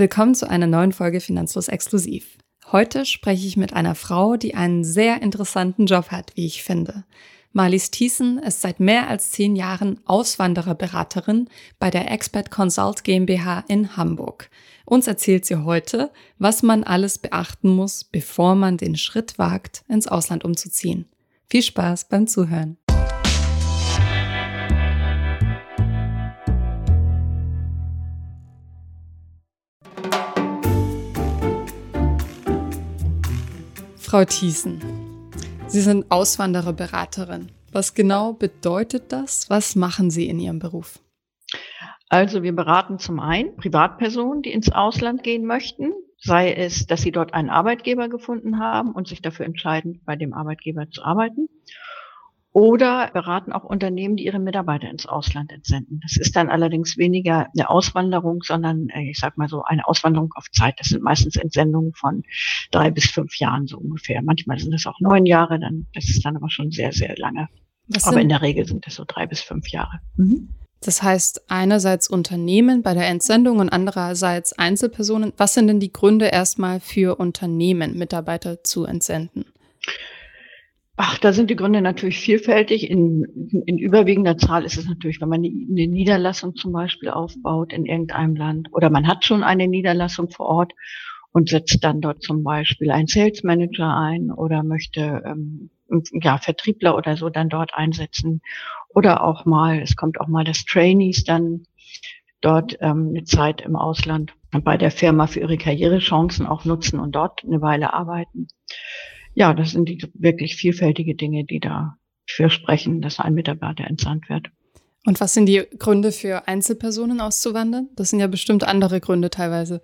Willkommen zu einer neuen Folge Finanzlos Exklusiv. Heute spreche ich mit einer Frau, die einen sehr interessanten Job hat, wie ich finde. Marlies Thiessen ist seit mehr als zehn Jahren Auswandererberaterin bei der Expert Consult GmbH in Hamburg. Uns erzählt sie heute, was man alles beachten muss, bevor man den Schritt wagt, ins Ausland umzuziehen. Viel Spaß beim Zuhören. Frau Thiessen, Sie sind Auswandererberaterin. Was genau bedeutet das? Was machen Sie in Ihrem Beruf? Also wir beraten zum einen Privatpersonen, die ins Ausland gehen möchten, sei es, dass sie dort einen Arbeitgeber gefunden haben und sich dafür entscheiden, bei dem Arbeitgeber zu arbeiten. Oder beraten auch Unternehmen, die ihre Mitarbeiter ins Ausland entsenden. Das ist dann allerdings weniger eine Auswanderung, sondern äh, ich sag mal so eine Auswanderung auf Zeit. Das sind meistens Entsendungen von drei bis fünf Jahren so ungefähr. Manchmal sind das auch neun Jahre, dann das ist dann aber schon sehr, sehr lange. Was aber in der Regel sind das so drei bis fünf Jahre. Mhm. Das heißt einerseits Unternehmen bei der Entsendung und andererseits Einzelpersonen. Was sind denn die Gründe erstmal für Unternehmen, Mitarbeiter zu entsenden? Ach, da sind die Gründe natürlich vielfältig. In, in überwiegender Zahl ist es natürlich, wenn man eine Niederlassung zum Beispiel aufbaut in irgendeinem Land oder man hat schon eine Niederlassung vor Ort und setzt dann dort zum Beispiel einen Sales Manager ein oder möchte ähm, ja, Vertriebler oder so dann dort einsetzen oder auch mal, es kommt auch mal, dass Trainees dann dort ähm, eine Zeit im Ausland bei der Firma für ihre Karrierechancen auch nutzen und dort eine Weile arbeiten. Ja, das sind die wirklich vielfältige Dinge, die da für sprechen, dass ein Mitarbeiter entsandt wird. Und was sind die Gründe für Einzelpersonen auszuwandern? Das sind ja bestimmt andere Gründe teilweise.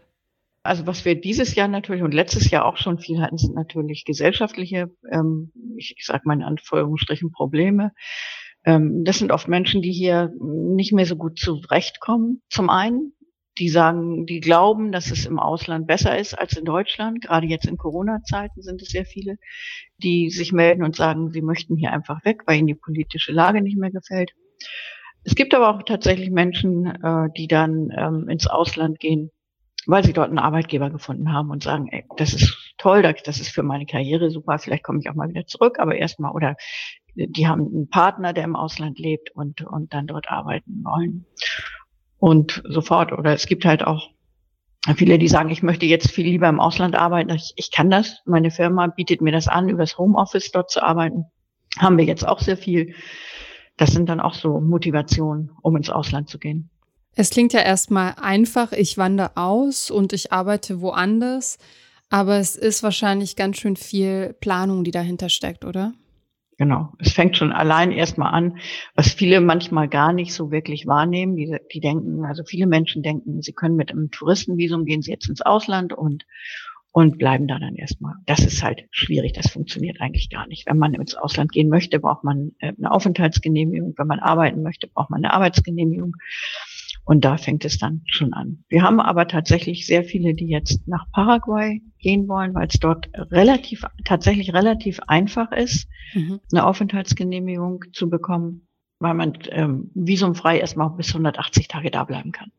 Also was wir dieses Jahr natürlich und letztes Jahr auch schon viel hatten, sind natürlich gesellschaftliche, ähm, ich, ich sage mal in Anführungsstrichen Probleme. Ähm, das sind oft Menschen, die hier nicht mehr so gut zurechtkommen. Zum einen, die sagen, die glauben, dass es im Ausland besser ist als in Deutschland. Gerade jetzt in Corona-Zeiten sind es sehr viele, die sich melden und sagen, sie möchten hier einfach weg, weil ihnen die politische Lage nicht mehr gefällt. Es gibt aber auch tatsächlich Menschen, äh, die dann ähm, ins Ausland gehen, weil sie dort einen Arbeitgeber gefunden haben und sagen, ey, das ist toll, das ist für meine Karriere super, vielleicht komme ich auch mal wieder zurück, aber erstmal, oder die haben einen Partner, der im Ausland lebt und, und dann dort arbeiten wollen. Und sofort, oder es gibt halt auch viele, die sagen, ich möchte jetzt viel lieber im Ausland arbeiten. Ich, ich kann das. Meine Firma bietet mir das an, übers Homeoffice dort zu arbeiten. Haben wir jetzt auch sehr viel. Das sind dann auch so Motivationen, um ins Ausland zu gehen. Es klingt ja erstmal einfach, ich wandere aus und ich arbeite woanders, aber es ist wahrscheinlich ganz schön viel Planung, die dahinter steckt, oder? Genau. Es fängt schon allein erstmal an, was viele manchmal gar nicht so wirklich wahrnehmen. Die, die denken, also viele Menschen denken, sie können mit einem Touristenvisum gehen sie jetzt ins Ausland und, und bleiben da dann erstmal. Das ist halt schwierig. Das funktioniert eigentlich gar nicht. Wenn man ins Ausland gehen möchte, braucht man äh, eine Aufenthaltsgenehmigung. Wenn man arbeiten möchte, braucht man eine Arbeitsgenehmigung. Und da fängt es dann schon an. Wir haben aber tatsächlich sehr viele, die jetzt nach Paraguay gehen wollen, weil es dort relativ, tatsächlich relativ einfach ist, mhm. eine Aufenthaltsgenehmigung zu bekommen, weil man ähm, visumfrei erstmal bis 180 Tage da bleiben kann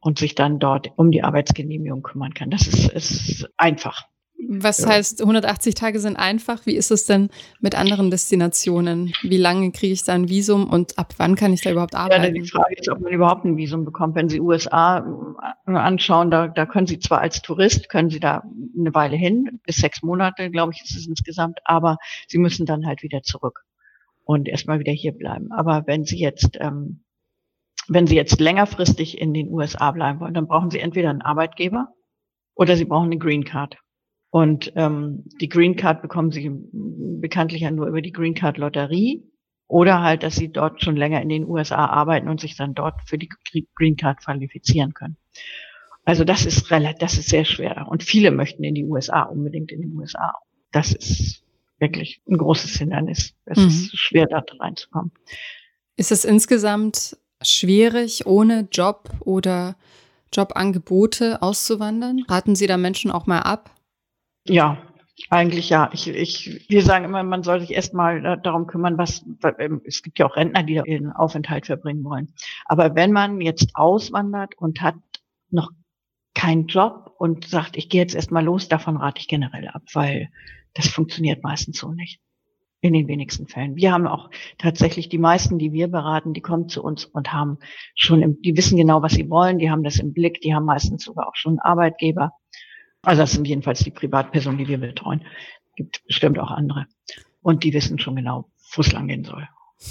und sich dann dort um die Arbeitsgenehmigung kümmern kann. Das ist, ist einfach. Was ja. heißt, 180 Tage sind einfach? Wie ist es denn mit anderen Destinationen? Wie lange kriege ich da ein Visum und ab wann kann ich da überhaupt arbeiten? Ja, die Frage ist, ob man überhaupt ein Visum bekommt. Wenn Sie USA äh, anschauen, da, da können Sie zwar als Tourist, können Sie da eine Weile hin, bis sechs Monate, glaube ich, ist es insgesamt, aber Sie müssen dann halt wieder zurück und erstmal wieder hier bleiben. Aber wenn Sie jetzt, ähm, wenn Sie jetzt längerfristig in den USA bleiben wollen, dann brauchen Sie entweder einen Arbeitgeber oder Sie brauchen eine Green Card. Und ähm, die Green Card bekommen sie bekanntlich ja nur über die Green Card Lotterie oder halt, dass sie dort schon länger in den USA arbeiten und sich dann dort für die Green Card qualifizieren können. Also das ist relativ, das ist sehr schwer. Und viele möchten in die USA, unbedingt in den USA. Das ist wirklich ein großes Hindernis. Es mhm. ist schwer, da reinzukommen. Ist es insgesamt schwierig, ohne Job oder Jobangebote auszuwandern? Raten Sie da Menschen auch mal ab? Ja, eigentlich ja. Ich, ich, wir sagen immer, man soll sich erstmal äh, darum kümmern, was, ähm, es gibt ja auch Rentner, die ihren Aufenthalt verbringen wollen. Aber wenn man jetzt auswandert und hat noch keinen Job und sagt, ich gehe jetzt erstmal los, davon rate ich generell ab, weil das funktioniert meistens so nicht. In den wenigsten Fällen. Wir haben auch tatsächlich die meisten, die wir beraten, die kommen zu uns und haben schon, im, die wissen genau, was sie wollen, die haben das im Blick, die haben meistens sogar auch schon einen Arbeitgeber. Also das sind jedenfalls die Privatpersonen, die wir betreuen. Gibt bestimmt auch andere. Und die wissen schon genau, wo es lang gehen soll.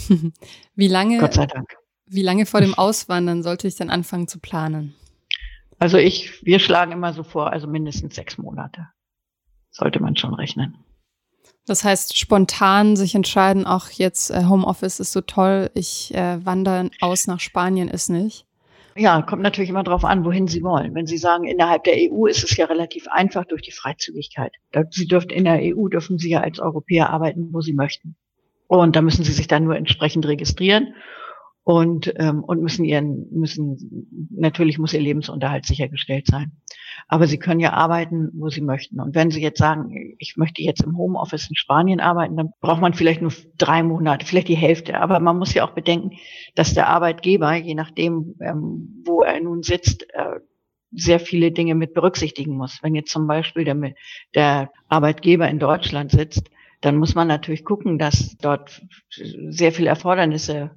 Wie lange, Gott sei Dank. Wie lange vor dem Auswandern sollte ich dann anfangen zu planen? Also ich, wir schlagen immer so vor, also mindestens sechs Monate sollte man schon rechnen. Das heißt, spontan sich entscheiden, auch jetzt äh, Homeoffice ist so toll, ich äh, wandere aus nach Spanien ist nicht. Ja, kommt natürlich immer darauf an, wohin Sie wollen. Wenn Sie sagen, innerhalb der EU ist es ja relativ einfach durch die Freizügigkeit. Sie dürfen in der EU dürfen Sie ja als Europäer arbeiten, wo Sie möchten. Und da müssen Sie sich dann nur entsprechend registrieren und, ähm, und müssen ihren, müssen, natürlich muss ihr Lebensunterhalt sichergestellt sein. Aber sie können ja arbeiten, wo sie möchten. Und wenn sie jetzt sagen, ich möchte jetzt im Homeoffice in Spanien arbeiten, dann braucht man vielleicht nur drei Monate, vielleicht die Hälfte. Aber man muss ja auch bedenken, dass der Arbeitgeber, je nachdem, ähm, wo er nun sitzt, äh, sehr viele Dinge mit berücksichtigen muss. Wenn jetzt zum Beispiel der, der Arbeitgeber in Deutschland sitzt, dann muss man natürlich gucken, dass dort sehr viele Erfordernisse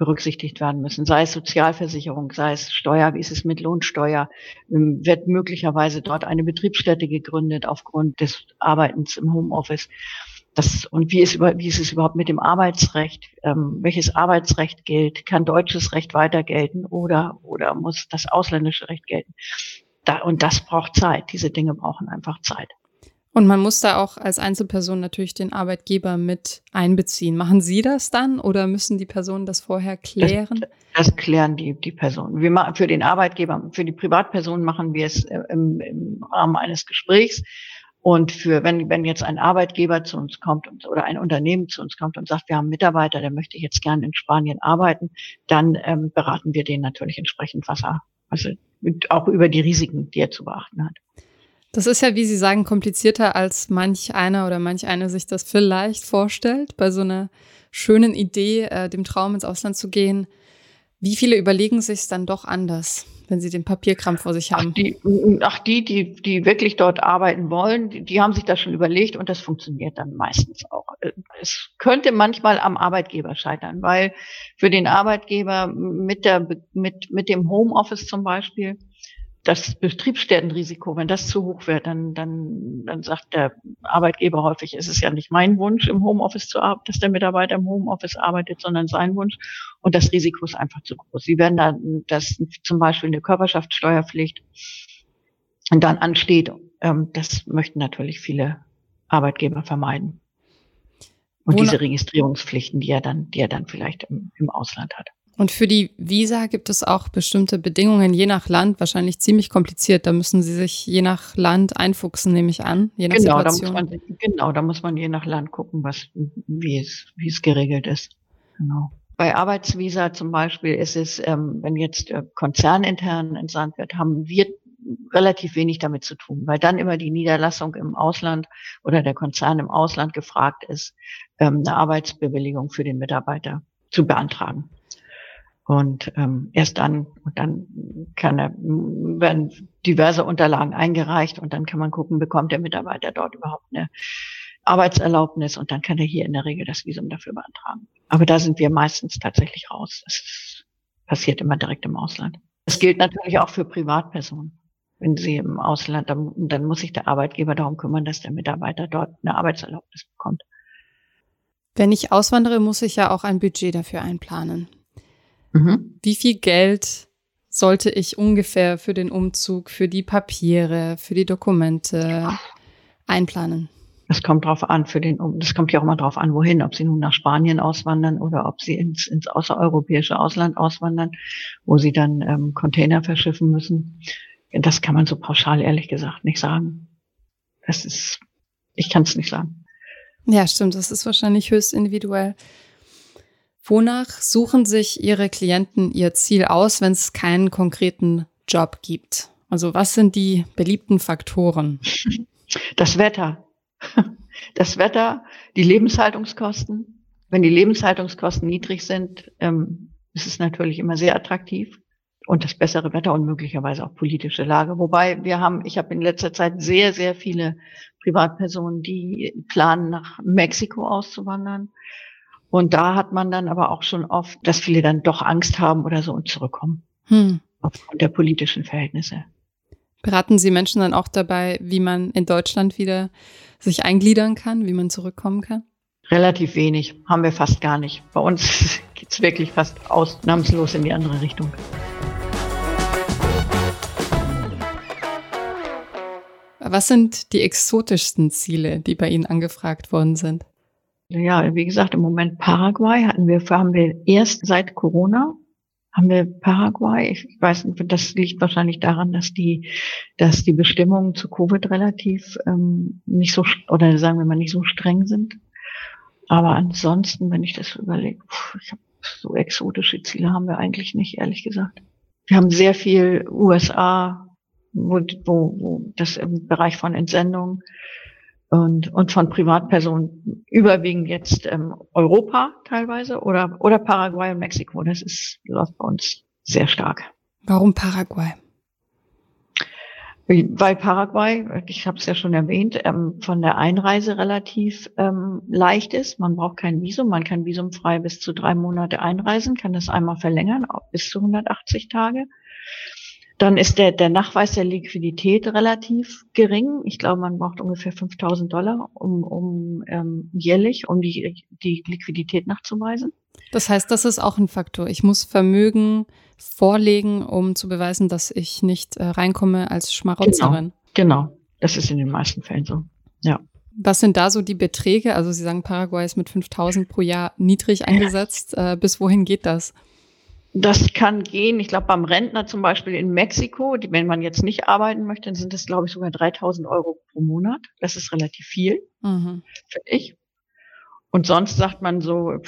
berücksichtigt werden müssen, sei es Sozialversicherung, sei es Steuer, wie ist es mit Lohnsteuer, ähm, wird möglicherweise dort eine Betriebsstätte gegründet aufgrund des Arbeitens im Homeoffice. Das, und wie ist, wie ist es überhaupt mit dem Arbeitsrecht? Ähm, welches Arbeitsrecht gilt? Kann deutsches Recht weiter gelten oder, oder muss das ausländische Recht gelten? Da, und das braucht Zeit. Diese Dinge brauchen einfach Zeit. Und man muss da auch als Einzelperson natürlich den Arbeitgeber mit einbeziehen. Machen Sie das dann oder müssen die Personen das vorher klären? Das, das klären die, die Personen. Wir machen für den Arbeitgeber, für die Privatperson machen wir es äh, im, im Rahmen eines Gesprächs. Und für, wenn, wenn jetzt ein Arbeitgeber zu uns kommt und, oder ein Unternehmen zu uns kommt und sagt, wir haben einen Mitarbeiter, der möchte jetzt gerne in Spanien arbeiten, dann ähm, beraten wir den natürlich entsprechend, was er, also auch über die Risiken, die er zu beachten hat. Das ist ja, wie Sie sagen, komplizierter, als manch einer oder manch eine sich das vielleicht vorstellt, bei so einer schönen Idee, äh, dem Traum ins Ausland zu gehen. Wie viele überlegen sich es dann doch anders, wenn sie den Papierkram vor sich haben? Ach, die, ach, die, die, die wirklich dort arbeiten wollen, die, die haben sich das schon überlegt und das funktioniert dann meistens auch. Es könnte manchmal am Arbeitgeber scheitern, weil für den Arbeitgeber mit der, mit, mit dem Homeoffice zum Beispiel, das Betriebsstättenrisiko, wenn das zu hoch wird, dann, dann, dann sagt der Arbeitgeber häufig, es ist ja nicht mein Wunsch, im Homeoffice zu arbeiten, dass der Mitarbeiter im Homeoffice arbeitet, sondern sein Wunsch. Und das Risiko ist einfach zu groß. Sie werden dann, dass zum Beispiel eine Körperschaftssteuerpflicht dann ansteht, ähm, das möchten natürlich viele Arbeitgeber vermeiden. Und Wona diese Registrierungspflichten, die er dann, die er dann vielleicht im, im Ausland hat. Und für die Visa gibt es auch bestimmte Bedingungen, je nach Land, wahrscheinlich ziemlich kompliziert. Da müssen Sie sich je nach Land einfuchsen, nehme ich an. Je nach genau, Situation. Da muss man, genau, da muss man je nach Land gucken, was, wie, es, wie es geregelt ist. Genau. Bei Arbeitsvisa zum Beispiel ist es, ähm, wenn jetzt äh, konzernintern entsandt wird, haben wir relativ wenig damit zu tun, weil dann immer die Niederlassung im Ausland oder der Konzern im Ausland gefragt ist, ähm, eine Arbeitsbewilligung für den Mitarbeiter zu beantragen. Und ähm, erst dann, und dann kann er, werden diverse Unterlagen eingereicht und dann kann man gucken, bekommt der Mitarbeiter dort überhaupt eine Arbeitserlaubnis und dann kann er hier in der Regel das Visum dafür beantragen. Aber da sind wir meistens tatsächlich raus. Das passiert immer direkt im Ausland. Das gilt natürlich auch für Privatpersonen. Wenn sie im Ausland, dann, dann muss sich der Arbeitgeber darum kümmern, dass der Mitarbeiter dort eine Arbeitserlaubnis bekommt. Wenn ich auswandere, muss ich ja auch ein Budget dafür einplanen. Mhm. Wie viel Geld sollte ich ungefähr für den Umzug, für die Papiere, für die Dokumente einplanen? Das kommt drauf an, für den, das kommt ja auch mal drauf an, wohin, ob Sie nun nach Spanien auswandern oder ob Sie ins, ins außereuropäische Ausland auswandern, wo Sie dann ähm, Container verschiffen müssen. Das kann man so pauschal ehrlich gesagt nicht sagen. Das ist, ich kann es nicht sagen. Ja, stimmt. Das ist wahrscheinlich höchst individuell. Wonach suchen sich Ihre Klienten ihr Ziel aus, wenn es keinen konkreten Job gibt? Also was sind die beliebten Faktoren? Das Wetter. Das Wetter, die Lebenshaltungskosten. Wenn die Lebenshaltungskosten niedrig sind, ähm, ist es natürlich immer sehr attraktiv. und das bessere Wetter und möglicherweise auch politische Lage. Wobei wir haben, ich habe in letzter Zeit sehr, sehr viele Privatpersonen, die planen, nach Mexiko auszuwandern. Und da hat man dann aber auch schon oft, dass viele dann doch Angst haben oder so und zurückkommen. Hm. Aufgrund der politischen Verhältnisse. Beraten Sie Menschen dann auch dabei, wie man in Deutschland wieder sich eingliedern kann, wie man zurückkommen kann? Relativ wenig, haben wir fast gar nicht. Bei uns geht's wirklich fast ausnahmslos in die andere Richtung. Was sind die exotischsten Ziele, die bei Ihnen angefragt worden sind? Ja, wie gesagt, im Moment Paraguay hatten wir, haben wir erst seit Corona haben wir Paraguay. Ich weiß nicht, das liegt wahrscheinlich daran, dass die, dass die Bestimmungen zu Covid relativ ähm, nicht so oder sagen wir mal nicht so streng sind. Aber ansonsten, wenn ich das überlege, so exotische Ziele haben wir eigentlich nicht, ehrlich gesagt. Wir haben sehr viel USA, wo, wo, wo das im Bereich von Entsendung und, und von Privatpersonen überwiegend jetzt ähm, Europa teilweise oder, oder Paraguay und Mexiko. Das ist, läuft bei uns sehr stark. Warum Paraguay? Weil Paraguay, ich habe es ja schon erwähnt, ähm, von der Einreise relativ ähm, leicht ist. Man braucht kein Visum, man kann visumfrei bis zu drei Monate einreisen, kann das einmal verlängern, bis zu 180 Tage. Dann ist der, der Nachweis der Liquidität relativ gering. Ich glaube, man braucht ungefähr 5000 Dollar um, um ähm, jährlich, um die, die Liquidität nachzuweisen. Das heißt, das ist auch ein Faktor. Ich muss Vermögen vorlegen, um zu beweisen, dass ich nicht äh, reinkomme als Schmarotzerin. Genau, genau. Das ist in den meisten Fällen so. Ja. Was sind da so die Beträge? Also Sie sagen, Paraguay ist mit 5000 pro Jahr niedrig eingesetzt. Ja. Äh, bis wohin geht das? Das kann gehen. Ich glaube, beim Rentner zum Beispiel in Mexiko, die, wenn man jetzt nicht arbeiten möchte, dann sind das, glaube ich, sogar 3000 Euro pro Monat. Das ist relativ viel, mhm. finde ich. Und sonst sagt man so,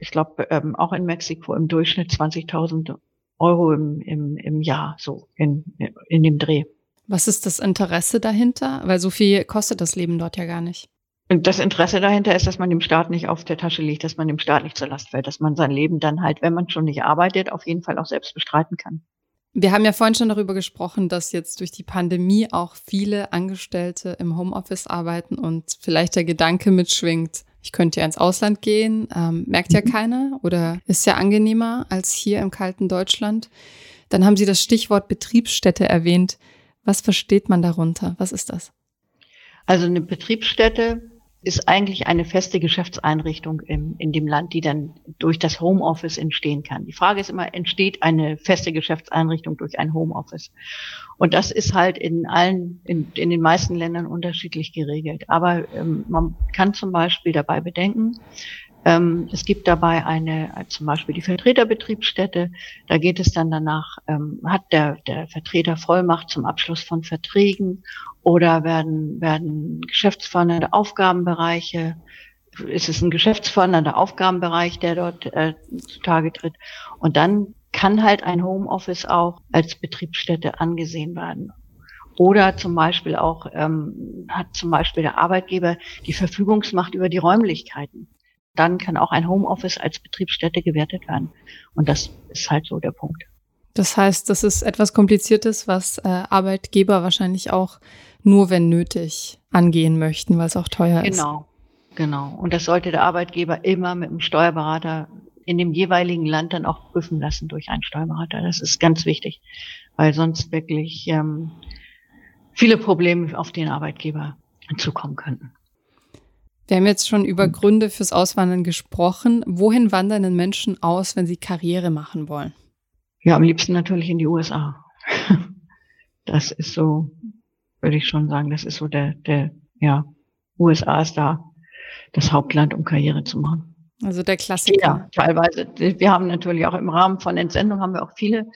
ich glaube, ähm, auch in Mexiko im Durchschnitt 20.000 Euro im, im, im Jahr, so in, in dem Dreh. Was ist das Interesse dahinter? Weil so viel kostet das Leben dort ja gar nicht. Und das Interesse dahinter ist, dass man dem Staat nicht auf der Tasche liegt, dass man dem Staat nicht zur Last fällt, dass man sein Leben dann halt, wenn man schon nicht arbeitet, auf jeden Fall auch selbst bestreiten kann. Wir haben ja vorhin schon darüber gesprochen, dass jetzt durch die Pandemie auch viele Angestellte im Homeoffice arbeiten und vielleicht der Gedanke mitschwingt, ich könnte ja ins Ausland gehen, ähm, merkt ja mhm. keiner oder ist ja angenehmer als hier im kalten Deutschland. Dann haben Sie das Stichwort Betriebsstätte erwähnt. Was versteht man darunter? Was ist das? Also eine Betriebsstätte ist eigentlich eine feste Geschäftseinrichtung im, in dem Land, die dann durch das Homeoffice entstehen kann. Die Frage ist immer, entsteht eine feste Geschäftseinrichtung durch ein Homeoffice? Und das ist halt in allen, in, in den meisten Ländern unterschiedlich geregelt. Aber ähm, man kann zum Beispiel dabei bedenken, ähm, es gibt dabei eine, äh, zum Beispiel die Vertreterbetriebsstätte. Da geht es dann danach, ähm, hat der, der Vertreter Vollmacht zum Abschluss von Verträgen oder werden, werden geschäftsfördernde Aufgabenbereiche, ist es ein geschäftsfördernder Aufgabenbereich, der dort äh, zutage tritt. Und dann kann halt ein Homeoffice auch als Betriebsstätte angesehen werden. Oder zum Beispiel auch ähm, hat zum Beispiel der Arbeitgeber die Verfügungsmacht über die Räumlichkeiten dann kann auch ein Homeoffice als Betriebsstätte gewertet werden. Und das ist halt so der Punkt. Das heißt, das ist etwas Kompliziertes, was äh, Arbeitgeber wahrscheinlich auch nur, wenn nötig, angehen möchten, weil es auch teuer ist. Genau, genau. Und das sollte der Arbeitgeber immer mit dem Steuerberater in dem jeweiligen Land dann auch prüfen lassen durch einen Steuerberater. Das ist ganz wichtig, weil sonst wirklich ähm, viele Probleme auf den Arbeitgeber zukommen könnten. Wir haben jetzt schon über Gründe fürs Auswandern gesprochen. Wohin wandern denn Menschen aus, wenn sie Karriere machen wollen? Ja, am liebsten natürlich in die USA. Das ist so, würde ich schon sagen, das ist so der, der, ja, USA ist da das Hauptland, um Karriere zu machen. Also der Klassiker. Ja, teilweise. Wir haben natürlich auch im Rahmen von Entsendung haben wir auch viele,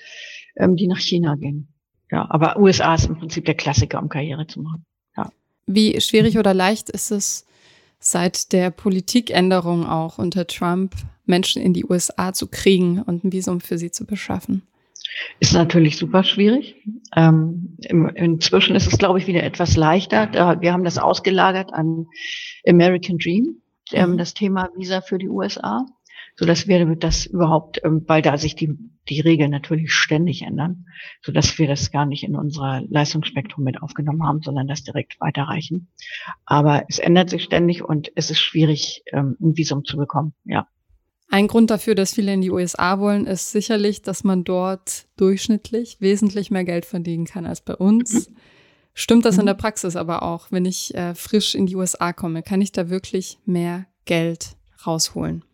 ähm, die nach China gehen. Ja, aber USA ist im Prinzip der Klassiker, um Karriere zu machen. Ja. Wie schwierig oder leicht ist es, seit der Politikänderung auch unter Trump Menschen in die USA zu kriegen und ein Visum für sie zu beschaffen? Ist natürlich super schwierig. Ähm, inzwischen ist es, glaube ich, wieder etwas leichter. Wir haben das ausgelagert an American Dream, ähm, mhm. das Thema Visa für die USA. So dass wir das überhaupt, ähm, weil da sich die, die Regeln natürlich ständig ändern, so dass wir das gar nicht in unser Leistungsspektrum mit aufgenommen haben, sondern das direkt weiterreichen. Aber es ändert sich ständig und es ist schwierig, ähm, ein Visum zu bekommen, ja. Ein Grund dafür, dass viele in die USA wollen, ist sicherlich, dass man dort durchschnittlich wesentlich mehr Geld verdienen kann als bei uns. Mhm. Stimmt das mhm. in der Praxis aber auch, wenn ich äh, frisch in die USA komme? Kann ich da wirklich mehr Geld rausholen?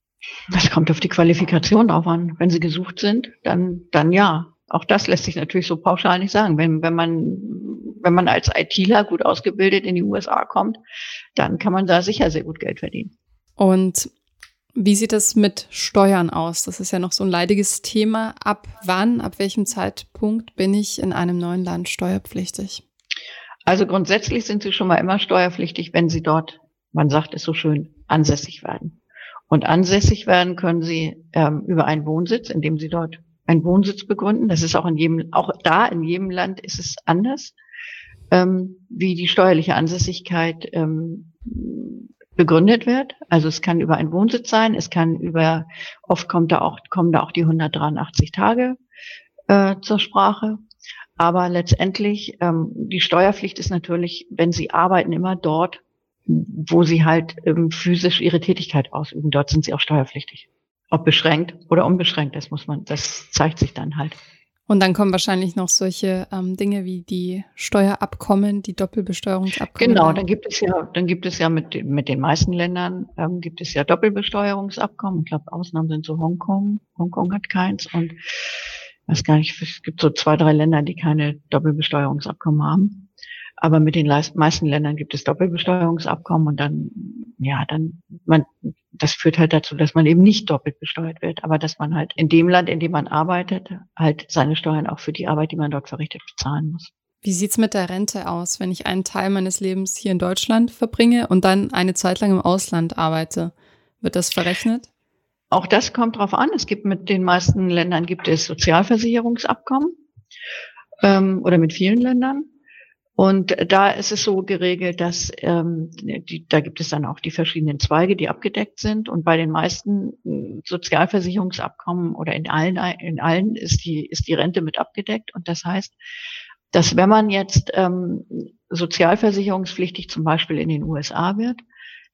Das kommt auf die Qualifikation drauf an. Wenn sie gesucht sind, dann, dann ja. Auch das lässt sich natürlich so pauschal nicht sagen. Wenn, wenn man, wenn man als ITler gut ausgebildet in die USA kommt, dann kann man da sicher sehr gut Geld verdienen. Und wie sieht es mit Steuern aus? Das ist ja noch so ein leidiges Thema. Ab wann, ab welchem Zeitpunkt bin ich in einem neuen Land steuerpflichtig? Also grundsätzlich sind Sie schon mal immer steuerpflichtig, wenn Sie dort, man sagt es so schön, ansässig werden. Und ansässig werden können Sie ähm, über einen Wohnsitz, indem Sie dort einen Wohnsitz begründen. Das ist auch in jedem, auch da in jedem Land ist es anders, ähm, wie die steuerliche Ansässigkeit ähm, begründet wird. Also es kann über einen Wohnsitz sein, es kann über, oft kommt da auch, kommen da auch die 183 Tage äh, zur Sprache. Aber letztendlich, ähm, die Steuerpflicht ist natürlich, wenn Sie arbeiten, immer dort, wo Sie halt ähm, physisch Ihre Tätigkeit ausüben. Dort sind Sie auch steuerpflichtig. Ob beschränkt oder unbeschränkt, das muss man, das zeigt sich dann halt. Und dann kommen wahrscheinlich noch solche ähm, Dinge wie die Steuerabkommen, die Doppelbesteuerungsabkommen. Genau, dann gibt es ja, dann gibt es ja mit, mit den meisten Ländern ähm, gibt es ja Doppelbesteuerungsabkommen. Ich glaube, Ausnahmen sind so Hongkong. Hongkong hat keins und weiß gar nicht, es gibt so zwei, drei Länder, die keine Doppelbesteuerungsabkommen haben. Aber mit den meisten Ländern gibt es Doppelbesteuerungsabkommen und dann, ja, dann, man, das führt halt dazu, dass man eben nicht doppelt besteuert wird, aber dass man halt in dem Land, in dem man arbeitet, halt seine Steuern auch für die Arbeit, die man dort verrichtet, bezahlen muss. Wie sieht's mit der Rente aus, wenn ich einen Teil meines Lebens hier in Deutschland verbringe und dann eine Zeit lang im Ausland arbeite? Wird das verrechnet? Auch das kommt drauf an. Es gibt mit den meisten Ländern gibt es Sozialversicherungsabkommen ähm, oder mit vielen Ländern. Und da ist es so geregelt, dass ähm, die, da gibt es dann auch die verschiedenen Zweige, die abgedeckt sind. Und bei den meisten hm, Sozialversicherungsabkommen oder in allen, in allen ist die, ist die Rente mit abgedeckt. Und das heißt, dass wenn man jetzt ähm, sozialversicherungspflichtig zum Beispiel in den USA wird,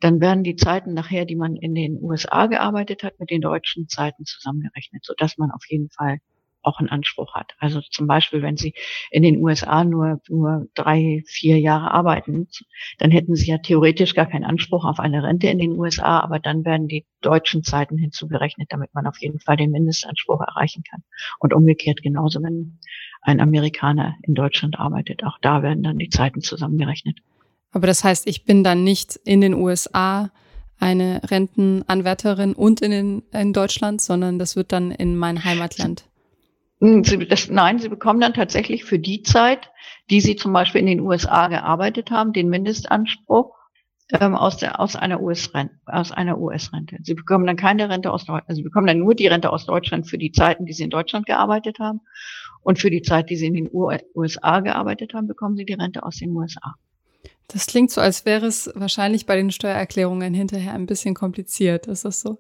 dann werden die Zeiten nachher, die man in den USA gearbeitet hat, mit den deutschen Zeiten zusammengerechnet, so dass man auf jeden Fall auch einen Anspruch hat. Also zum Beispiel, wenn Sie in den USA nur, nur drei, vier Jahre arbeiten, dann hätten Sie ja theoretisch gar keinen Anspruch auf eine Rente in den USA, aber dann werden die deutschen Zeiten hinzugerechnet, damit man auf jeden Fall den Mindestanspruch erreichen kann. Und umgekehrt genauso, wenn ein Amerikaner in Deutschland arbeitet, auch da werden dann die Zeiten zusammengerechnet. Aber das heißt, ich bin dann nicht in den USA eine Rentenanwärterin und in, den, in Deutschland, sondern das wird dann in mein Heimatland. Hm, sie, das, nein, Sie bekommen dann tatsächlich für die Zeit, die Sie zum Beispiel in den USA gearbeitet haben, den Mindestanspruch ähm, aus, der, aus einer US-Rente. Aus einer US-Rente. Sie bekommen dann keine Rente aus Deutschland, also Sie bekommen dann nur die Rente aus Deutschland für die Zeiten, die Sie in Deutschland gearbeitet haben. Und für die Zeit, die Sie in den USA gearbeitet haben, bekommen Sie die Rente aus den USA. Das klingt so, als wäre es wahrscheinlich bei den Steuererklärungen hinterher ein bisschen kompliziert. Ist das so?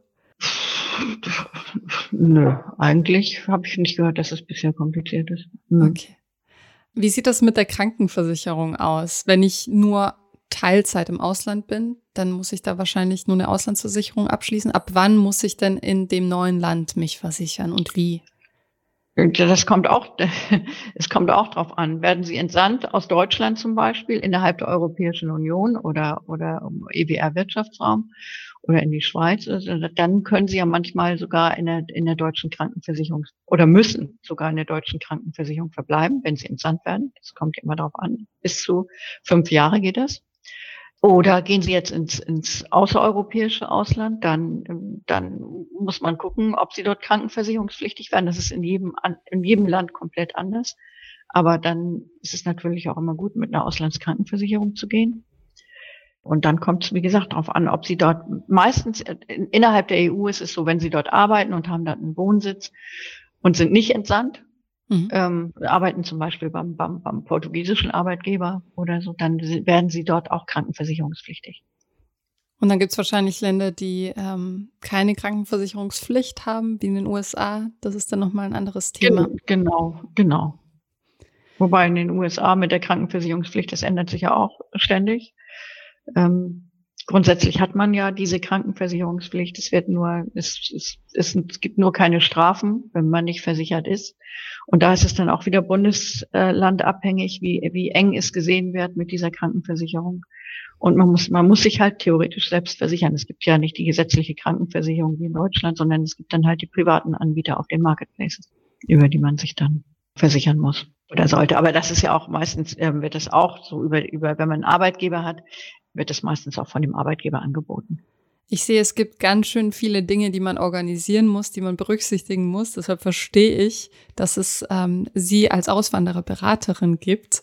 Nö, eigentlich habe ich nicht gehört, dass es bisher kompliziert ist. Nö. Okay. Wie sieht das mit der Krankenversicherung aus? Wenn ich nur Teilzeit im Ausland bin, dann muss ich da wahrscheinlich nur eine Auslandsversicherung abschließen. Ab wann muss ich denn in dem neuen Land mich versichern und wie? Das kommt auch, es kommt auch drauf an. Werden Sie entsandt aus Deutschland zum Beispiel innerhalb der Europäischen Union oder, oder EWR-Wirtschaftsraum oder in die Schweiz, also dann können Sie ja manchmal sogar in der, in der deutschen Krankenversicherung oder müssen sogar in der deutschen Krankenversicherung verbleiben, wenn Sie entsandt werden. Das kommt immer darauf an. Bis zu fünf Jahre geht das. Oder gehen Sie jetzt ins, ins außereuropäische Ausland, dann, dann muss man gucken, ob Sie dort krankenversicherungspflichtig werden. Das ist in jedem, in jedem Land komplett anders. Aber dann ist es natürlich auch immer gut, mit einer Auslandskrankenversicherung zu gehen. Und dann kommt es, wie gesagt, darauf an, ob Sie dort, meistens innerhalb der EU ist es so, wenn Sie dort arbeiten und haben dort einen Wohnsitz und sind nicht entsandt, mhm. ähm, arbeiten zum Beispiel beim, beim, beim portugiesischen Arbeitgeber oder so, dann werden sie dort auch krankenversicherungspflichtig. Und dann gibt es wahrscheinlich Länder, die ähm, keine Krankenversicherungspflicht haben, wie in den USA. Das ist dann nochmal ein anderes Thema. Genau, genau. Wobei in den USA mit der Krankenversicherungspflicht, das ändert sich ja auch ständig. Ähm, grundsätzlich hat man ja diese Krankenversicherungspflicht. Es wird nur, es, es, es, es gibt nur keine Strafen, wenn man nicht versichert ist. Und da ist es dann auch wieder bundeslandabhängig, wie, wie eng es gesehen wird mit dieser Krankenversicherung. Und man muss, man muss sich halt theoretisch selbst versichern. Es gibt ja nicht die gesetzliche Krankenversicherung wie in Deutschland, sondern es gibt dann halt die privaten Anbieter auf den Marketplaces, über die man sich dann versichern muss oder sollte. Aber das ist ja auch meistens, äh, wird das auch so über, über, wenn man einen Arbeitgeber hat, wird das meistens auch von dem Arbeitgeber angeboten. Ich sehe, es gibt ganz schön viele Dinge, die man organisieren muss, die man berücksichtigen muss. Deshalb verstehe ich, dass es ähm, Sie als Auswandererberaterin gibt.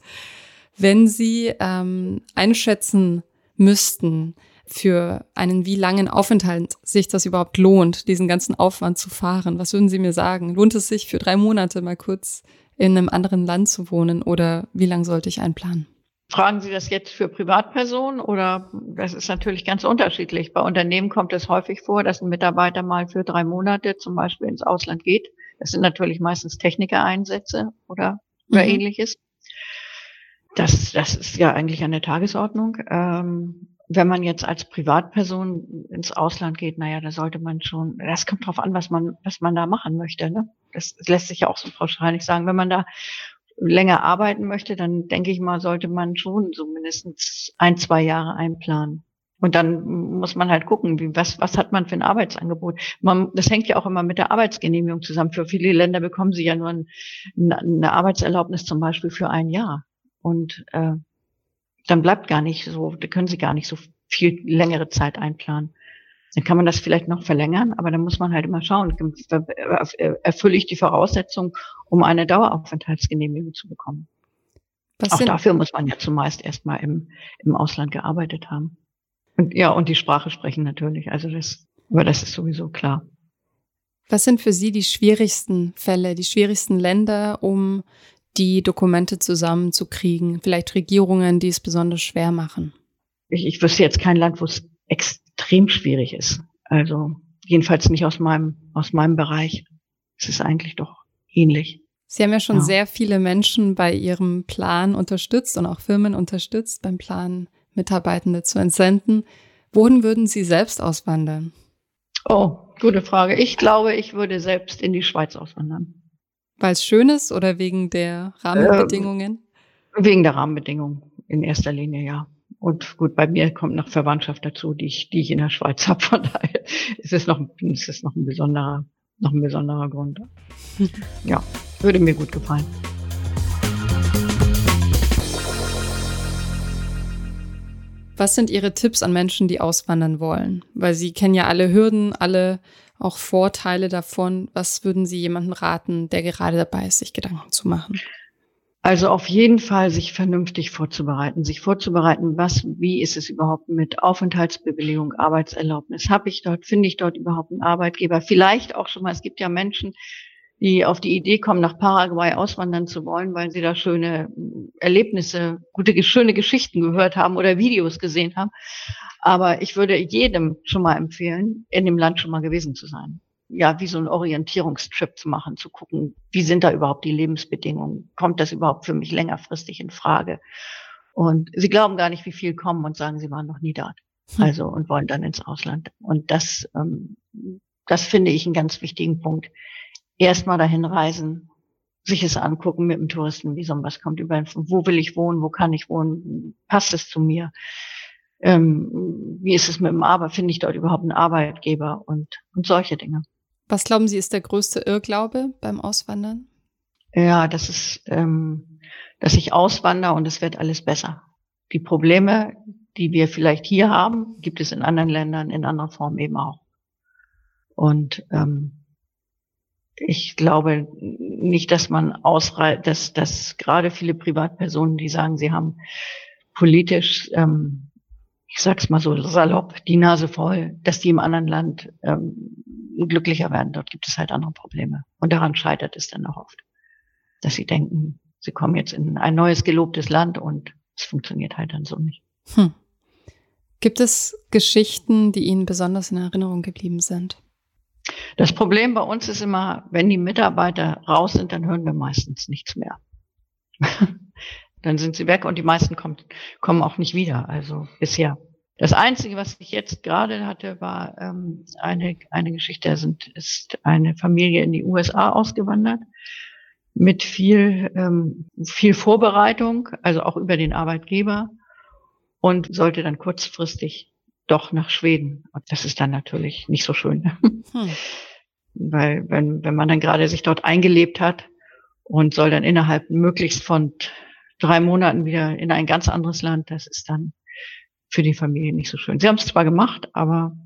Wenn Sie ähm, einschätzen müssten, für einen wie langen Aufenthalt sich das überhaupt lohnt, diesen ganzen Aufwand zu fahren, was würden Sie mir sagen? Lohnt es sich für drei Monate mal kurz in einem anderen Land zu wohnen oder wie lange sollte ich einplanen? Fragen Sie das jetzt für Privatpersonen oder das ist natürlich ganz unterschiedlich. Bei Unternehmen kommt es häufig vor, dass ein Mitarbeiter mal für drei Monate zum Beispiel ins Ausland geht. Das sind natürlich meistens Technikereinsätze oder, oder mhm. ähnliches. Das, das ist ja eigentlich an der Tagesordnung. Ähm, wenn man jetzt als Privatperson ins Ausland geht, naja, da sollte man schon, das kommt drauf an, was man, was man da machen möchte. Ne? Das, lässt sich ja auch so pauschal nicht sagen. Wenn man da länger arbeiten möchte, dann denke ich mal, sollte man schon so mindestens ein, zwei Jahre einplanen. Und dann muss man halt gucken, wie, was, was hat man für ein Arbeitsangebot. Man, das hängt ja auch immer mit der Arbeitsgenehmigung zusammen. Für viele Länder bekommen sie ja nur ein, eine Arbeitserlaubnis zum Beispiel für ein Jahr. Und äh, dann bleibt gar nicht so, da können sie gar nicht so viel längere Zeit einplanen. Dann kann man das vielleicht noch verlängern, aber dann muss man halt immer schauen, erfülle ich die Voraussetzung, um eine Daueraufenthaltsgenehmigung zu bekommen. Was Auch dafür muss man ja zumeist erstmal im, im Ausland gearbeitet haben. Und ja, und die Sprache sprechen natürlich. Also das, aber das ist sowieso klar. Was sind für Sie die schwierigsten Fälle, die schwierigsten Länder, um die Dokumente zusammenzukriegen? Vielleicht Regierungen, die es besonders schwer machen? Ich, ich wüsste jetzt kein Land, wo es extrem schwierig ist. Also jedenfalls nicht aus meinem, aus meinem Bereich. Es ist eigentlich doch ähnlich. Sie haben ja schon ja. sehr viele Menschen bei Ihrem Plan unterstützt und auch Firmen unterstützt, beim Plan Mitarbeitende zu entsenden. Wohin würden Sie selbst auswandern? Oh, gute Frage. Ich glaube, ich würde selbst in die Schweiz auswandern. Weil es schön ist oder wegen der Rahmenbedingungen? Äh, wegen der Rahmenbedingungen in erster Linie, ja. Und gut, bei mir kommt noch Verwandtschaft dazu, die ich, die ich in der Schweiz habe. Von daher ist es noch, ist es noch ein besonderer, noch ein besonderer Grund. Ja, würde mir gut gefallen. Was sind Ihre Tipps an Menschen, die auswandern wollen? Weil Sie kennen ja alle Hürden, alle auch Vorteile davon. Was würden Sie jemandem raten, der gerade dabei ist, sich Gedanken zu machen? Also auf jeden Fall sich vernünftig vorzubereiten, sich vorzubereiten, was, wie ist es überhaupt mit Aufenthaltsbewilligung, Arbeitserlaubnis? Habe ich dort, finde ich dort überhaupt einen Arbeitgeber? Vielleicht auch schon mal, es gibt ja Menschen, die auf die Idee kommen, nach Paraguay auswandern zu wollen, weil sie da schöne Erlebnisse, gute, schöne Geschichten gehört haben oder Videos gesehen haben. Aber ich würde jedem schon mal empfehlen, in dem Land schon mal gewesen zu sein ja, wie so ein Orientierungstrip zu machen, zu gucken, wie sind da überhaupt die Lebensbedingungen? Kommt das überhaupt für mich längerfristig in Frage? Und sie glauben gar nicht, wie viel kommen und sagen, sie waren noch nie dort. Hm. Also und wollen dann ins Ausland. Und das, ähm, das finde ich einen ganz wichtigen Punkt. Erstmal dahin reisen, sich es angucken mit dem Touristen, wie so was kommt über, wo will ich wohnen, wo kann ich wohnen, passt es zu mir? Ähm, wie ist es mit dem Arbeit, finde ich dort überhaupt einen Arbeitgeber und, und solche Dinge. Was glauben Sie, ist der größte Irrglaube beim Auswandern? Ja, das ist, ähm, dass ich auswandere und es wird alles besser. Die Probleme, die wir vielleicht hier haben, gibt es in anderen Ländern in anderer Form eben auch. Und ähm, ich glaube nicht, dass man ausreicht, dass, dass gerade viele Privatpersonen, die sagen, sie haben politisch ähm, ich sag's mal so salopp, die Nase voll, dass die im anderen Land ähm, glücklicher werden. Dort gibt es halt andere Probleme. Und daran scheitert es dann auch oft. Dass sie denken, sie kommen jetzt in ein neues gelobtes Land und es funktioniert halt dann so nicht. Hm. Gibt es Geschichten, die Ihnen besonders in Erinnerung geblieben sind? Das Problem bei uns ist immer, wenn die Mitarbeiter raus sind, dann hören wir meistens nichts mehr. dann sind sie weg und die meisten kommen, kommen auch nicht wieder, also bisher. Das Einzige, was ich jetzt gerade hatte, war ähm, eine, eine Geschichte, da sind, ist eine Familie in die USA ausgewandert mit viel, ähm, viel Vorbereitung, also auch über den Arbeitgeber und sollte dann kurzfristig doch nach Schweden. Und das ist dann natürlich nicht so schön. Hm. Weil wenn, wenn man dann gerade sich dort eingelebt hat und soll dann innerhalb möglichst von drei Monaten wieder in ein ganz anderes Land, das ist dann für die Familie nicht so schön. Sie haben es zwar gemacht, aber,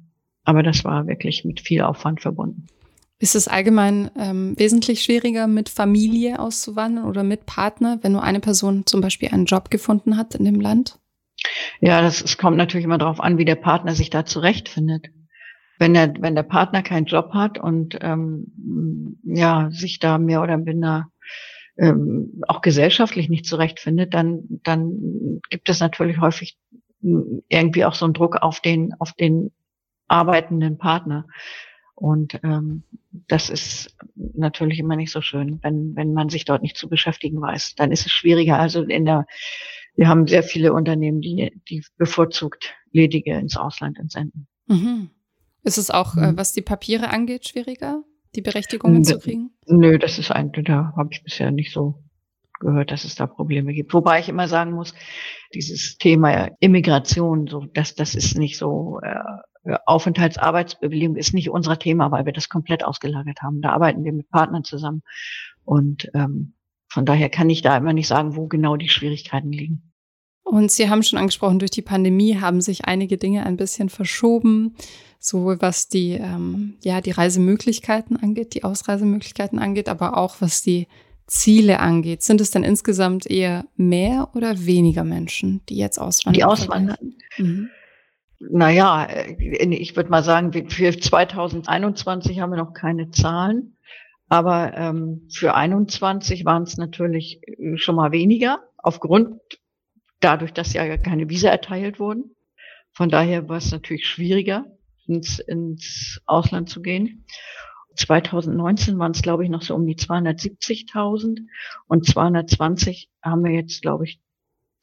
aber das war wirklich mit viel Aufwand verbunden. Ist es allgemein ähm, wesentlich schwieriger, mit Familie auszuwandern oder mit Partner, wenn nur eine Person zum Beispiel einen Job gefunden hat in dem Land? Ja, das es kommt natürlich immer darauf an, wie der Partner sich da zurechtfindet. Wenn der, wenn der Partner keinen Job hat und ähm, ja, sich da mehr oder minder ähm, auch gesellschaftlich nicht zurechtfindet, dann, dann gibt es natürlich häufig irgendwie auch so einen Druck auf den, auf den arbeitenden Partner. Und ähm, das ist natürlich immer nicht so schön, wenn, wenn man sich dort nicht zu beschäftigen weiß. Dann ist es schwieriger. Also in der wir haben sehr viele Unternehmen, die, die bevorzugt Ledige ins Ausland entsenden. Mhm. Ist es auch, äh, mhm. was die Papiere angeht, schwieriger, die Berechtigungen zu kriegen? Nö, das ist ein, da habe ich bisher nicht so gehört, dass es da Probleme gibt. Wobei ich immer sagen muss, dieses Thema Immigration, so das, das ist nicht so äh, Aufenthaltsarbeitsbewilligung ist nicht unser Thema, weil wir das komplett ausgelagert haben. Da arbeiten wir mit Partnern zusammen und ähm, von daher kann ich da immer nicht sagen, wo genau die Schwierigkeiten liegen. Und Sie haben schon angesprochen, durch die Pandemie haben sich einige Dinge ein bisschen verschoben, sowohl was die, ähm, ja, die Reisemöglichkeiten angeht, die Ausreisemöglichkeiten angeht, aber auch was die Ziele angeht. Sind es denn insgesamt eher mehr oder weniger Menschen, die jetzt auswandern? Die auswandern. Mhm. Naja, ich würde mal sagen, für 2021 haben wir noch keine Zahlen. Aber ähm, für 21 waren es natürlich äh, schon mal weniger, aufgrund dadurch, dass ja keine Visa erteilt wurden. Von daher war es natürlich schwieriger, ins, ins Ausland zu gehen. 2019 waren es, glaube ich, noch so um die 270.000 und 220 haben wir jetzt, glaube ich,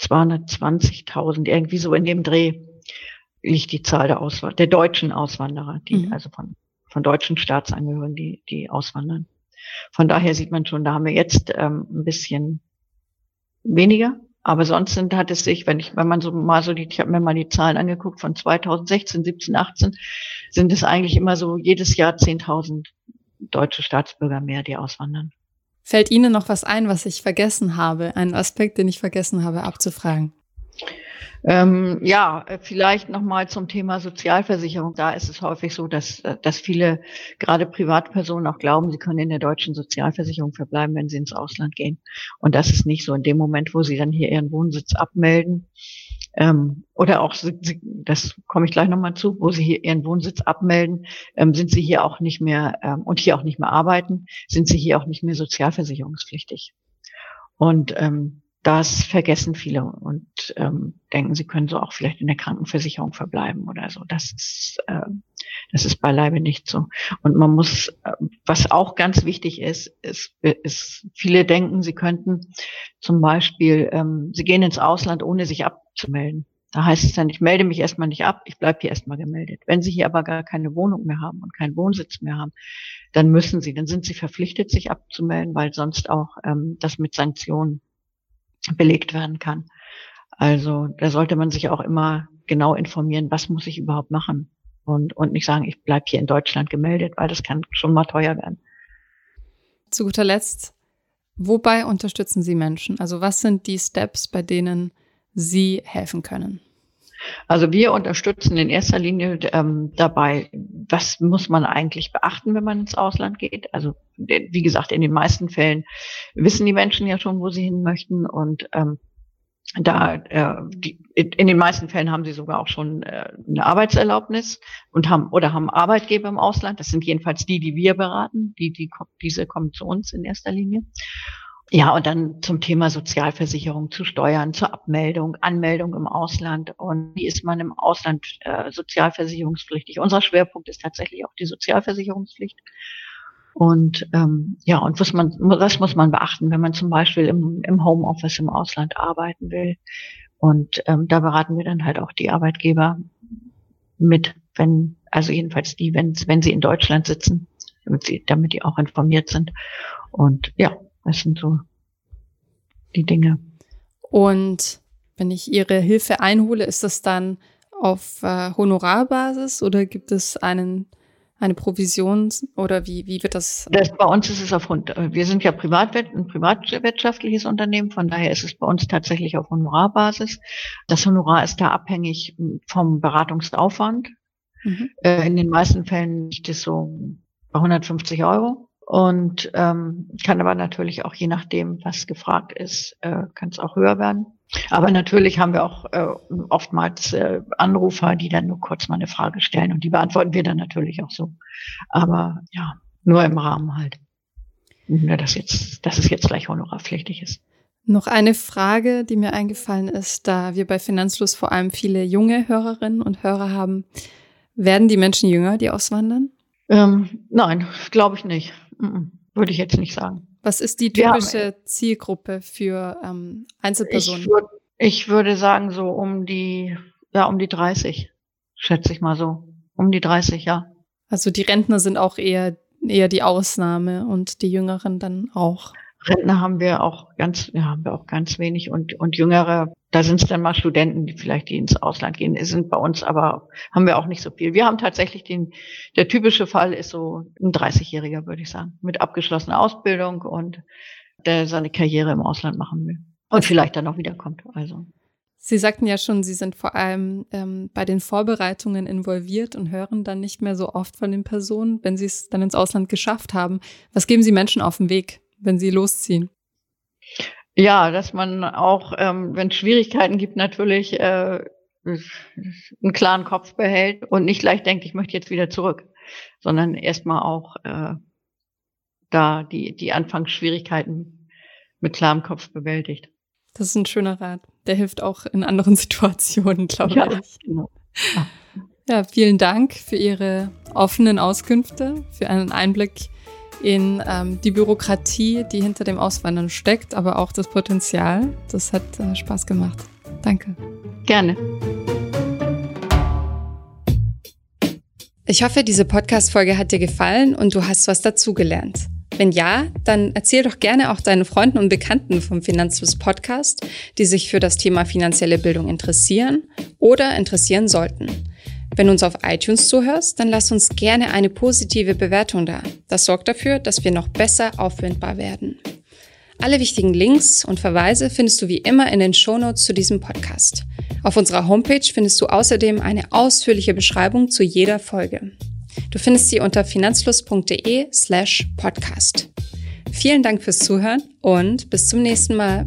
220.000. Irgendwie so in dem Dreh liegt die Zahl der, Auswander, der deutschen Auswanderer, die, mhm. also von, von deutschen Staatsangehörigen, die, die auswandern. Von daher sieht man schon, da haben wir jetzt ähm, ein bisschen weniger. Aber sonst sind, hat es sich, wenn ich, wenn man so mal so die, ich habe mir mal die Zahlen angeguckt von 2016, 17, 18, sind es eigentlich immer so jedes Jahr 10.000 deutsche Staatsbürger mehr, die auswandern. Fällt Ihnen noch was ein, was ich vergessen habe? Ein Aspekt, den ich vergessen habe abzufragen? Ähm, ja, vielleicht nochmal zum Thema Sozialversicherung. Da ist es häufig so, dass, dass viele, gerade Privatpersonen auch glauben, sie können in der deutschen Sozialversicherung verbleiben, wenn sie ins Ausland gehen. Und das ist nicht so. In dem Moment, wo sie dann hier ihren Wohnsitz abmelden, ähm, oder auch, das komme ich gleich nochmal zu, wo sie hier ihren Wohnsitz abmelden, ähm, sind sie hier auch nicht mehr ähm, und hier auch nicht mehr arbeiten, sind sie hier auch nicht mehr sozialversicherungspflichtig. Und ähm, das vergessen viele und ähm, denken, sie können so auch vielleicht in der Krankenversicherung verbleiben oder so. Das ist, äh, das ist beileibe nicht so. Und man muss, äh, was auch ganz wichtig ist, ist, ist viele denken, sie könnten zum Beispiel, ähm, sie gehen ins Ausland, ohne sich abzumelden. Da heißt es dann, ich melde mich erstmal nicht ab, ich bleibe hier erstmal gemeldet. Wenn Sie hier aber gar keine Wohnung mehr haben und keinen Wohnsitz mehr haben, dann müssen Sie, dann sind Sie verpflichtet, sich abzumelden, weil sonst auch ähm, das mit Sanktionen belegt werden kann. Also da sollte man sich auch immer genau informieren, was muss ich überhaupt machen und, und nicht sagen, ich bleibe hier in Deutschland gemeldet, weil das kann schon mal teuer werden. Zu guter Letzt, wobei unterstützen Sie Menschen? Also was sind die Steps, bei denen Sie helfen können? Also wir unterstützen in erster Linie ähm, dabei, was muss man eigentlich beachten, wenn man ins Ausland geht. Also wie gesagt, in den meisten Fällen wissen die Menschen ja schon, wo sie hin möchten und ähm, da äh, die, in den meisten Fällen haben sie sogar auch schon äh, eine Arbeitserlaubnis und haben oder haben Arbeitgeber im Ausland. Das sind jedenfalls die, die wir beraten. Die, die diese kommen zu uns in erster Linie. Ja, und dann zum Thema Sozialversicherung, zu Steuern, zur Abmeldung, Anmeldung im Ausland und wie ist man im Ausland äh, sozialversicherungspflichtig. Unser Schwerpunkt ist tatsächlich auch die Sozialversicherungspflicht. Und ähm, ja, und was man, was muss man beachten, wenn man zum Beispiel im, im Homeoffice im Ausland arbeiten will? Und ähm, da beraten wir dann halt auch die Arbeitgeber mit, wenn, also jedenfalls die, wenn, wenn sie in Deutschland sitzen, damit sie, damit die auch informiert sind. Und ja, das sind so die Dinge. Und wenn ich Ihre Hilfe einhole, ist das dann auf äh, Honorarbasis oder gibt es einen eine Provision oder wie, wie wird das? das? Bei uns ist es auf wir sind ja Privatwert, ein privatwirtschaftliches Unternehmen, von daher ist es bei uns tatsächlich auf Honorarbasis. Das Honorar ist da abhängig vom Beratungsaufwand. Mhm. Äh, in den meisten Fällen liegt es so bei 150 Euro und ähm, kann aber natürlich auch je nachdem, was gefragt ist, äh, kann es auch höher werden. Aber natürlich haben wir auch äh, oftmals äh, Anrufer, die dann nur kurz mal eine Frage stellen und die beantworten wir dann natürlich auch so. Aber ja, nur im Rahmen halt. Nur, dass jetzt, dass es jetzt gleich honorarpflichtig ist. Noch eine Frage, die mir eingefallen ist, da wir bei Finanzfluss vor allem viele junge Hörerinnen und Hörer haben. Werden die Menschen jünger, die auswandern? Ähm, nein, glaube ich nicht. Würde ich jetzt nicht sagen. Was ist die typische haben, Zielgruppe für ähm, Einzelpersonen? Ich, würd, ich würde sagen, so um die, ja, um die 30, schätze ich mal so. Um die 30, ja. Also die Rentner sind auch eher, eher die Ausnahme und die Jüngeren dann auch. Rentner haben wir auch ganz, ja, haben wir auch ganz wenig und, und Jüngere, da sind es dann mal Studenten, die vielleicht die ins Ausland gehen, sind bei uns aber, haben wir auch nicht so viel. Wir haben tatsächlich den, der typische Fall ist so ein 30-Jähriger, würde ich sagen, mit abgeschlossener Ausbildung und der seine Karriere im Ausland machen will. Und vielleicht dann auch wiederkommt, also. Sie sagten ja schon, Sie sind vor allem ähm, bei den Vorbereitungen involviert und hören dann nicht mehr so oft von den Personen, wenn sie es dann ins Ausland geschafft haben. Was geben Sie Menschen auf den Weg? Wenn sie losziehen? Ja, dass man auch, ähm, wenn es Schwierigkeiten gibt, natürlich äh, einen klaren Kopf behält und nicht gleich denkt, ich möchte jetzt wieder zurück, sondern erstmal auch äh, da die, die Anfangsschwierigkeiten mit klarem Kopf bewältigt. Das ist ein schöner Rat. Der hilft auch in anderen Situationen, glaube ja, ich. Genau. Ja, vielen Dank für Ihre offenen Auskünfte, für einen Einblick in ähm, die Bürokratie, die hinter dem Auswandern steckt, aber auch das Potenzial. Das hat äh, Spaß gemacht. Danke. Gerne. Ich hoffe, diese Podcast-Folge hat dir gefallen und du hast was dazugelernt. Wenn ja, dann erzähl doch gerne auch deinen Freunden und Bekannten vom Finanzfluss Podcast, die sich für das Thema finanzielle Bildung interessieren oder interessieren sollten. Wenn du uns auf iTunes zuhörst, dann lass uns gerne eine positive Bewertung da. Das sorgt dafür, dass wir noch besser auffindbar werden. Alle wichtigen Links und Verweise findest du wie immer in den Shownotes zu diesem Podcast. Auf unserer Homepage findest du außerdem eine ausführliche Beschreibung zu jeder Folge. Du findest sie unter finanzfluss.de slash podcast. Vielen Dank fürs Zuhören und bis zum nächsten Mal.